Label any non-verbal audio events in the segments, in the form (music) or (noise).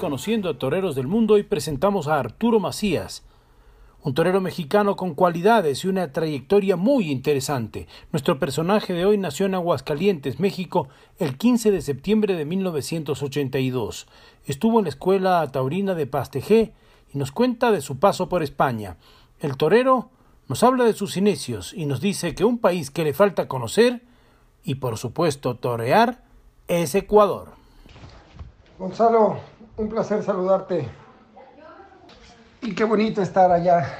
Conociendo a toreros del mundo, y presentamos a Arturo Macías, un torero mexicano con cualidades y una trayectoria muy interesante. Nuestro personaje de hoy nació en Aguascalientes, México, el 15 de septiembre de 1982. Estuvo en la escuela taurina de Pastejé y nos cuenta de su paso por España. El torero nos habla de sus inicios y nos dice que un país que le falta conocer y por supuesto torear es Ecuador. Gonzalo, un placer saludarte. Y qué bonito estar allá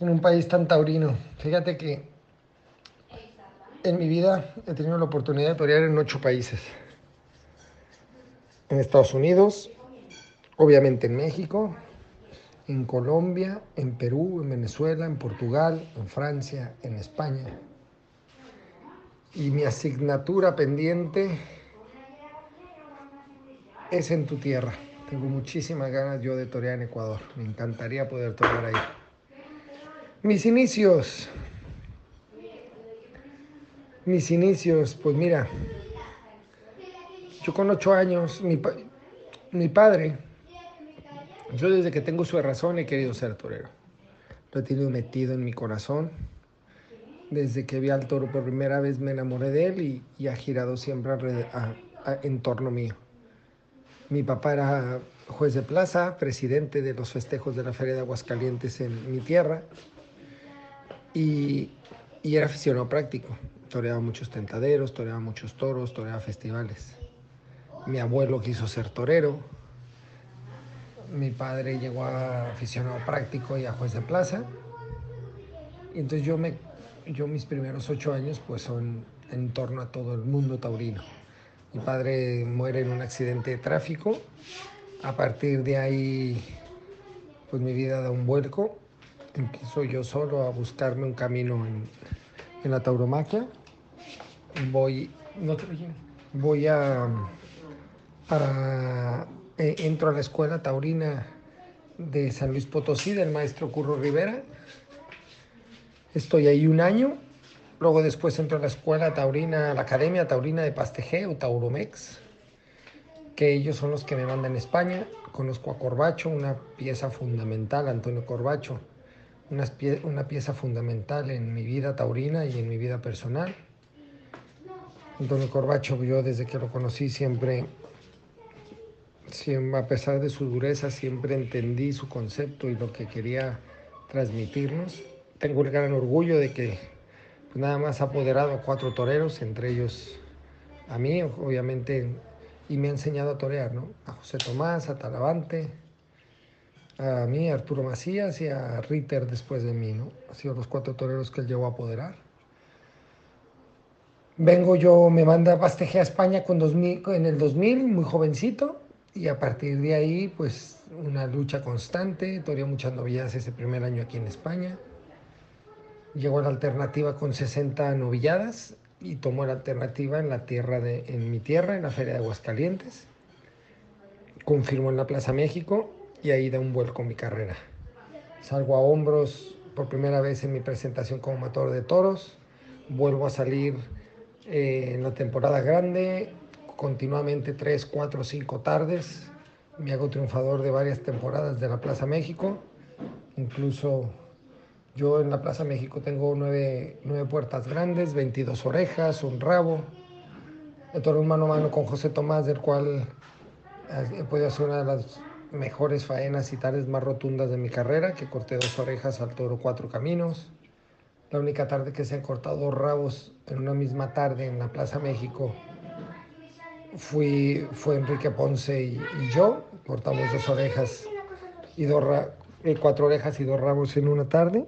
en un país tan taurino. Fíjate que en mi vida he tenido la oportunidad de torear en ocho países. En Estados Unidos, obviamente en México, en Colombia, en Perú, en Venezuela, en Portugal, en Francia, en España. Y mi asignatura pendiente es en tu tierra. Tengo muchísimas ganas yo de torear en Ecuador. Me encantaría poder torear ahí. Mis inicios. Mis inicios, pues mira, yo con ocho años, mi, mi padre, yo desde que tengo su razón he querido ser torero. Lo he tenido metido en mi corazón. Desde que vi al toro por primera vez me enamoré de él y, ha girado siempre en torno mío. Mi papá era juez de plaza, presidente de los festejos de la Feria de Aguascalientes en mi tierra y, era aficionado práctico. Toreaba muchos tentaderos, toreaba muchos toros, toreaba festivales. Mi abuelo quiso ser torero. Mi padre llegó a aficionado práctico y a juez de plaza. Y entonces yo, me, yo mis primeros ocho años pues son en torno a todo el mundo taurino. Mi padre muere en un accidente de tráfico. A partir de ahí, pues mi vida da un vuelco. Empiezo yo solo a buscarme un camino en, la tauromaquia. Voy, voy a, para, eh, entro a la escuela taurina de San Luis Potosí del maestro Curro Rivera. Estoy ahí un año Luego después entro a la escuela taurina, la Academia Taurina de Pasteje o Tauromex, que ellos son los que me mandan a España. Conozco a Corbacho, una pieza fundamental, Antonio Corbacho, una, una pieza fundamental en mi vida taurina y en mi vida personal. Antonio Corbacho, yo desde que lo conocí siempre, siempre, a pesar de su dureza, siempre entendí su concepto y lo que quería transmitirnos. Tengo el gran orgullo de que nada más ha apoderado a cuatro toreros, entre ellos a mí, obviamente, y me ha enseñado a torear, ¿no? A José Tomás, a Talavante, a mí, a Arturo Macías y a Ritter después de mí, ¿no? Han sido los cuatro toreros que él llevó a apoderar. Vengo yo, me manda a Pasteje a España con 2000, en el 2000, muy jovencito, y a partir de ahí, pues una lucha constante, toreé muchas novillas ese primer año aquí en España llegó la alternativa con 60 novilladas y tomó la alternativa en la tierra de, en mi tierra, en la Feria de Aguascalientes. Confirmó en la Plaza México y ahí da un vuelco mi carrera. Salgo a hombros por primera vez en mi presentación como matador de toros. Vuelvo a salir eh, en la temporada grande, continuamente tres, cuatro, cinco tardes. Me hago triunfador de varias temporadas de la Plaza México. Incluso yo en la Plaza México tengo nueve, puertas grandes, 22 orejas, un rabo. He toro un mano a mano con José Tomás, del cual he podido hacer una de las mejores faenas y tales más rotundas de mi carrera, que corté dos orejas al toro cuatro caminos. La única tarde que se han cortado dos rabos en una misma tarde en la Plaza México fui, fue Enrique Ponce y, yo. Cortamos dos orejas y dos cuatro orejas y dos rabos en una tarde.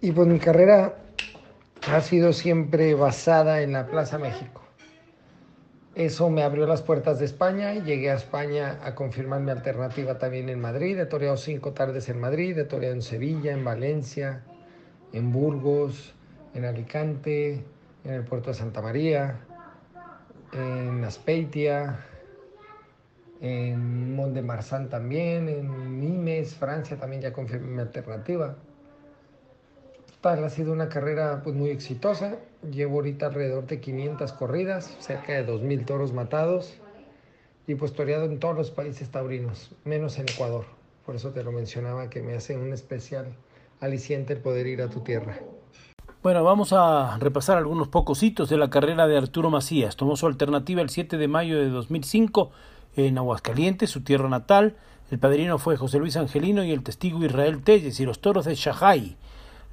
Y pues mi carrera ha sido siempre basada en la Plaza México. Eso me abrió las puertas de España y llegué a España a confirmar mi alternativa también en Madrid. He toreado cinco tardes en Madrid, he toreado en Sevilla, en Valencia, en Burgos, en Alicante, en el puerto de Santa María, en Aspeitia, en Mont de Marsan también, en Nimes, Francia también ya confirmé mi alternativa. Tal ha sido una carrera pues, muy exitosa. Llevo ahorita alrededor de 500 corridas, cerca de 2.000 toros matados y pues toreado en todos los países taurinos, menos en Ecuador. Por eso te lo mencionaba que me hace un especial aliciente el poder ir a tu tierra. Bueno, vamos a repasar algunos pocos hitos de la carrera de Arturo Macías. Tomó su alternativa el 7 de mayo de 2005 en Aguascalientes, su tierra natal. El padrino fue José Luis Angelino y el testigo Israel Telles y los toros de Shahai.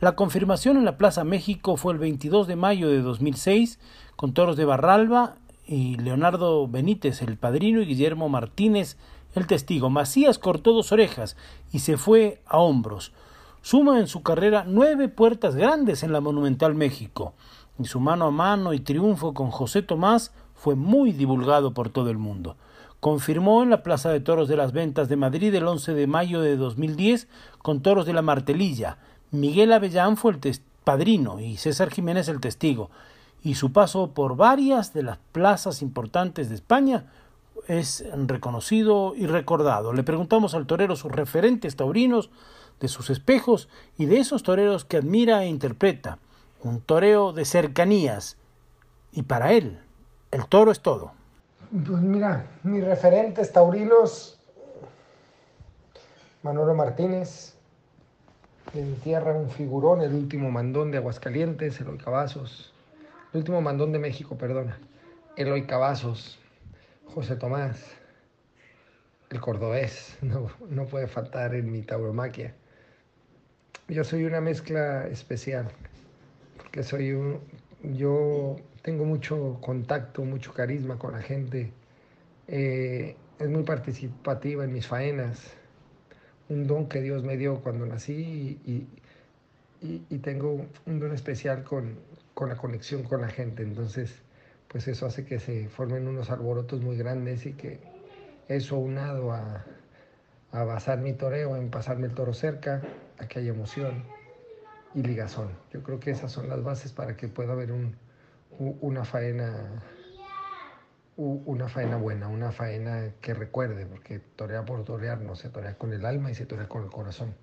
La confirmación en la Plaza México fue el 22 de mayo de 2006 con toros de Barralba y Leonardo Benítez, el padrino, y Guillermo Martínez, el testigo. Macías cortó dos orejas y se fue a hombros. Suma en su carrera nueve puertas grandes en la Monumental México, y su mano a mano y triunfo con José Tomás fue muy divulgado por todo el mundo. Confirmó en la Plaza de Toros de las Ventas de Madrid el 11 de mayo de 2010 con toros de la Martelilla. Miguel Avellán fue el padrino y César Jiménez el testigo, y su paso por varias de las plazas importantes de España es reconocido y recordado. Le preguntamos al torero sus referentes taurinos de sus espejos y de esos toreros que admira e interpreta. Un toreo de cercanías. Y para él, el toro es todo. Pues mira, mis referentes taurinos, Manolo Martínez, en tierra un figurón, el último mandón de Aguascalientes, Eloy Cavazos, el último mandón de México, perdona, Eloy Cavazos, José Tomás, el cordobés, (laughs) no, no puede faltar en mi tauromaquia. Yo soy una mezcla especial, porque soy un, yo tengo mucho contacto, mucho carisma con la gente, eh, es muy participativa en mis faenas, un don que Dios me dio cuando nací y, y, tengo un don especial con, con, la conexión con la gente, entonces pues eso hace que se formen unos alborotos muy grandes y que eso unado a, a basar mi toreo en pasarme el toro cerca, a que haya emoción y ligazón. Yo creo que esas son las bases para que pueda haber un, una faena una faena buena, una faena que recuerde, porque torear por torear no se torea con el alma y se torea con el corazón.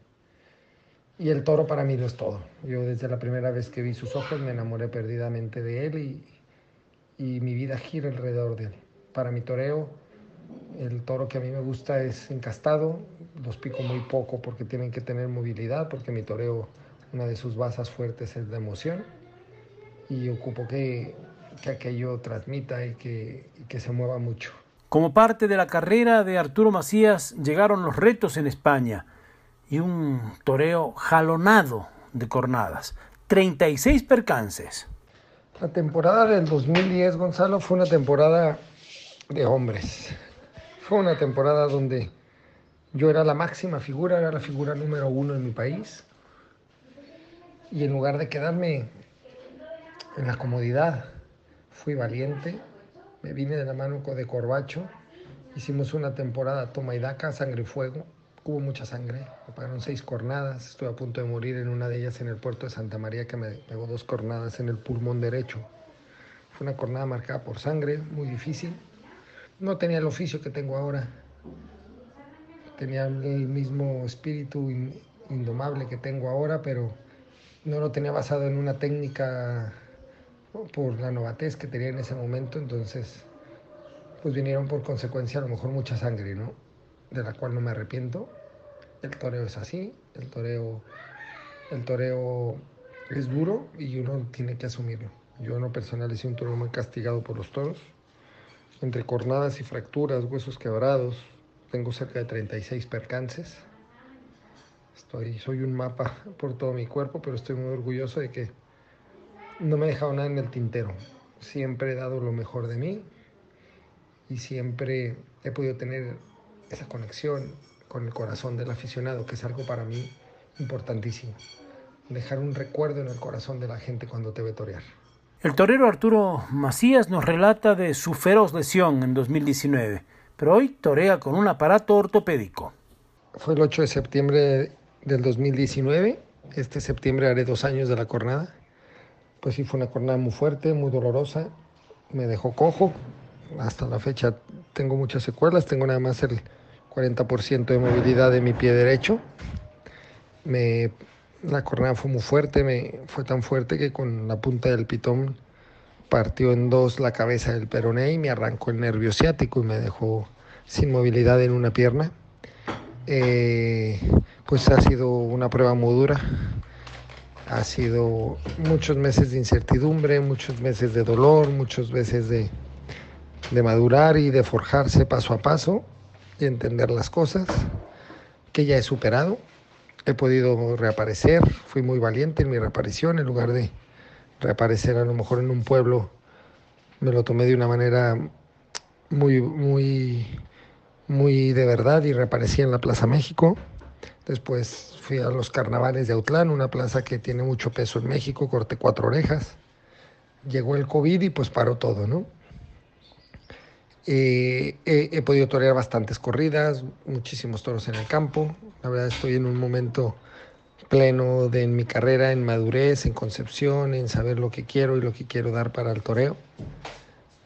Y el toro para mí lo es todo. Yo desde la primera vez que vi sus ojos me enamoré perdidamente de él y, y mi vida gira alrededor de él. Para mi toreo, el toro que a mí me gusta es encastado, los pico muy poco porque tienen que tener movilidad, porque mi toreo, una de sus basas fuertes es la emoción y ocupo que, que aquello transmita y que, y que se mueva mucho. Como parte de la carrera de Arturo Macías llegaron los retos en España y un toreo jalonado de cornadas, 36 percances. La temporada del 2010, Gonzalo, fue una temporada de hombres. Fue una temporada donde yo era la máxima figura, era la figura número uno en mi país. Y en lugar de quedarme en la comodidad, fui valiente, me vine de la mano de Corbacho, hicimos una temporada toma y daca, sangre y fuego, hubo mucha sangre, me pagaron seis cornadas, estuve a punto de morir en una de ellas en el puerto de Santa María que me pegó dos cornadas en el pulmón derecho. Fue una cornada marcada por sangre, muy difícil, no tenía el oficio que tengo ahora. Tenía el mismo espíritu indomable que tengo ahora, pero no lo tenía basado en una técnica por la novatez que tenía en ese momento, entonces pues vinieron por consecuencia a lo mejor mucha sangre, ¿no? De la cual no me arrepiento. El toreo es así, el toreo, el toreo es duro y uno tiene que asumirlo. Yo en lo personal he sido un toreo muy castigado por los toros entre cornadas y fracturas, huesos quebrados, tengo cerca de 36 percances. Estoy, soy un mapa por todo mi cuerpo, pero estoy muy orgulloso de que no me he dejado nada en el tintero. Siempre he dado lo mejor de mí y siempre he podido tener esa conexión con el corazón del aficionado, que es algo para mí importantísimo. Dejar un recuerdo en el corazón de la gente cuando te ve torear. El torero Arturo Macías nos relata de su feroz lesión en 2019, pero hoy torea con un aparato ortopédico. Fue el 8 de septiembre del 2019. Este septiembre haré dos años de la cornada. Pues sí, fue una cornada muy fuerte, muy dolorosa. Me dejó cojo. Hasta la fecha tengo muchas secuelas. Tengo nada más el 40% de movilidad de mi pie derecho. Me, la cornada fue muy fuerte, me, fue tan fuerte que con la punta del pitón partió en dos la cabeza del peroné y me arrancó el nervio ciático y me dejó sin movilidad en una pierna. Eh, pues ha sido una prueba muy dura. Ha sido muchos meses de incertidumbre, muchos meses de dolor, muchos meses de, de madurar y de forjarse paso a paso y entender las cosas que ya he superado. He podido reaparecer, fui muy valiente en mi reaparición, en lugar de reaparecer a lo mejor en un pueblo, me lo tomé de una manera muy, muy, muy de verdad y reaparecí en la Plaza México. Después fui a los carnavales de Autlán, una plaza que tiene mucho peso en México, corté cuatro orejas. Llegó el COVID y pues paró todo, ¿no? Eh, he, podido torear bastantes corridas, muchísimos toros en el campo. La verdad estoy en un momento pleno de en mi carrera, en madurez, en concepción, en saber lo que quiero y lo que quiero dar para el toreo.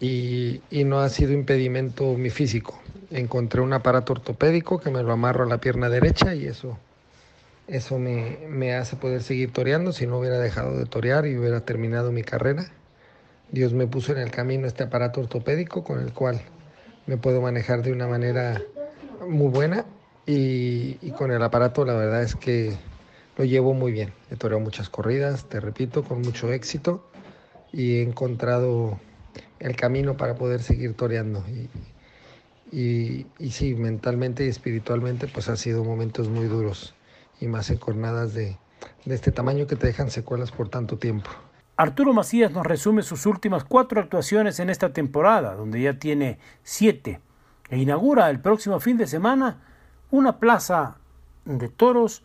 Y, y no ha sido impedimento mi físico encontré un aparato ortopédico que me lo amarro a la pierna derecha y eso, eso me, me hace poder seguir toreando si no hubiera dejado de torear y hubiera terminado mi carrera. Dios me puso en el camino este aparato ortopédico con el cual me puedo manejar de una manera muy buena y, y, con el aparato la verdad es que lo llevo muy bien. He toreado muchas corridas, te repito, con mucho éxito y he encontrado el camino para poder seguir toreando. Y, y, sí, mentalmente y espiritualmente pues ha sido momentos muy duros y más en jornadas de, de este tamaño que te dejan secuelas por tanto tiempo. Arturo Macías nos resume sus últimas cuatro actuaciones en esta temporada, donde ya tiene siete, e inaugura el próximo fin de semana una plaza de toros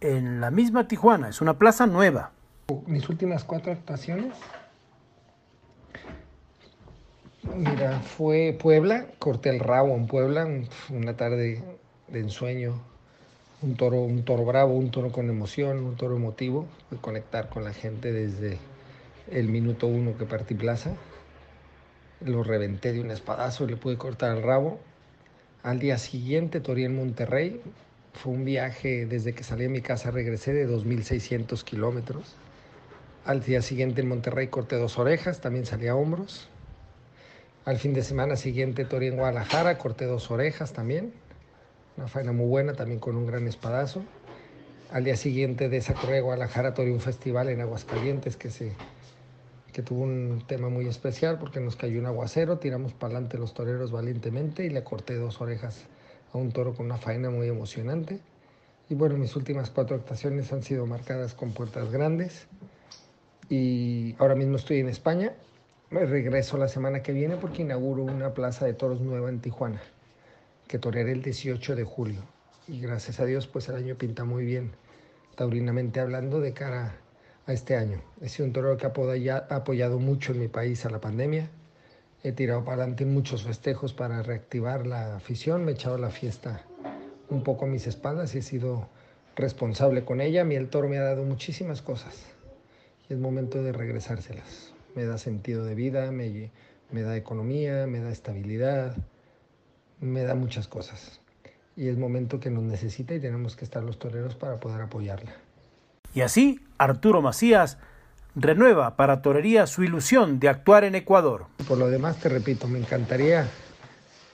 en la misma Tijuana, es una plaza nueva. Mis últimas cuatro actuaciones Mira, fue Puebla, corté el rabo en Puebla, una tarde de ensueño, un toro, un toro bravo, un toro con emoción, un toro emotivo, de conectar con la gente desde el minuto uno que partí plaza. Lo reventé de un espadazo y le pude cortar el rabo. Al día siguiente torí en Monterrey. Fue un viaje desde que salí de mi casa, regresé de 2.600 kilómetros. Al día siguiente en Monterrey corté dos orejas, también salí a hombros. Al fin de semana siguiente torí en Guadalajara, corté dos orejas también. Una faena muy buena, también con un gran espadazo. Al día siguiente de esa corrida de Guadalajara torí un festival en Aguascalientes que, se, que tuvo un tema muy especial porque nos cayó un aguacero, tiramos para adelante los toreros valientemente y le corté dos orejas a un toro con una faena muy emocionante. Y bueno, mis últimas cuatro actuaciones han sido marcadas con puertas grandes. Y ahora mismo estoy en España me regreso la semana que viene porque inauguro una plaza de toros nueva en Tijuana, que torearé el 18 de julio. Y gracias a Dios, pues el año pinta muy bien, taurinamente hablando, de cara a este año. He sido un torero que ha apoyado mucho en mi país a la pandemia. He tirado para adelante muchos festejos para reactivar la afición. Me he echado la fiesta un poco a mis espaldas y he sido responsable con ella. A mí el toro me ha dado muchísimas cosas y es momento de regresárselas me da sentido de vida, me, me da economía, me da estabilidad, me da muchas cosas. Y es momento que nos necesita y tenemos que estar los toreros para poder apoyarla. Y así, Arturo Macías renueva para Torería su ilusión de actuar en Ecuador. Por lo demás, te repito, me encantaría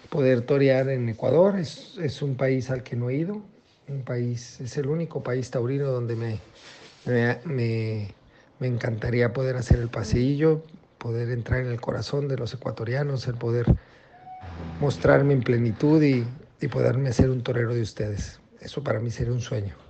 poder torear en Ecuador. Es, es un país al que no he ido. Un país, es el único país taurino donde me, me, me encantaría poder hacer el pasillo, poder entrar en el corazón de los ecuatorianos, el poder mostrarme en plenitud y, y poderme hacer un torero de ustedes. Eso para mí sería un sueño.